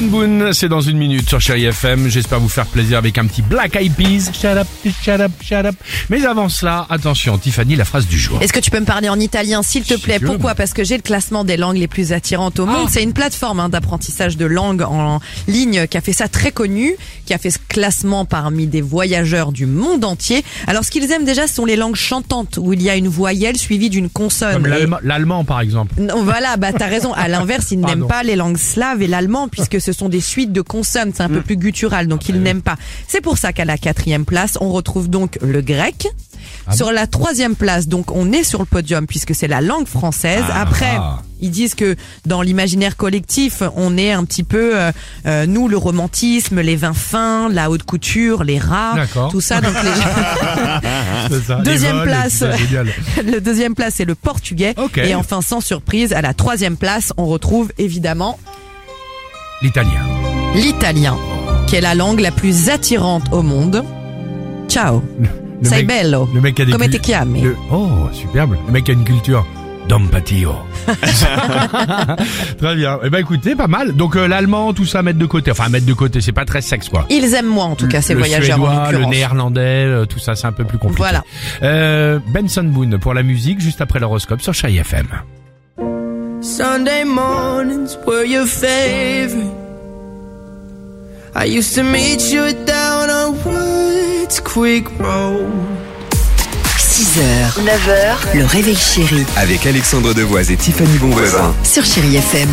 Boone, c'est dans une minute sur Chéri FM. J'espère vous faire plaisir avec un petit Black Eyed Peas. Shut up, shut up, shut up. Mais avant cela, attention, Tiffany, la phrase du jour. Est-ce que tu peux me parler en italien, s'il te Si plaît? Pourquoi? Parce que j'ai le classement des langues les plus attirantes au monde. Ah. C'est une plateforme hein, d'apprentissage de langue en ligne qui a fait ça très connu, qui a fait ce classement parmi des voyageurs du monde entier. Alors, ce qu'ils aiment déjà, ce sont les langues chantantes, où il y a une voyelle suivie d'une consonne. Comme l'allemand- par exemple. Non, voilà, bah t'as raison. À l'inverse, ils n'aiment pas les langues slaves et l'allemand puisque ce sont des suites de consonnes, c'est un peu Mm. plus guttural, donc Ah, ils n'aiment pas. C'est pour ça qu'à la quatrième place, on retrouve donc le grec. Ah sur la troisième place, donc on est sur le podium puisque c'est la langue française. Ah. Après, ils disent que dans l'imaginaire collectif, on est un petit peu euh, euh, nous le romantisme, les vins fins, la haute couture, les rats, tout ça. Donc les... Ça. Deuxième vols, place. ça, le deuxième place c'est le portugais. Et enfin, sans surprise, à la troisième place, on retrouve évidemment L'italien. l'italien, qui est la langue la plus attirante au monde. Ciao. Le Sei mec- bello. Le mec a des Come cul- ti chiami? le- Oh, superbe. Le mec a une culture d'empatio. très bien. Eh ben écoutez, pas mal. Donc euh, l'allemand, tout ça, mettre de côté. Enfin, mettre de côté, c'est pas très sexe, quoi. Ils aiment moins en tout cas ces le voyageurs en suédois, le l'occurrence. néerlandais, euh, tout ça, c'est un peu plus compliqué. Voilà. Euh, Benson Boone pour la musique, juste après l'horoscope sur Chai FM. Sunday mornings were your favorite. I used to meet you down on Woods Quick Road. 6h, 9h, le réveil chéri Avec Alexandre Devoise et Tiffany Bonvoisin. sur Chérie FM.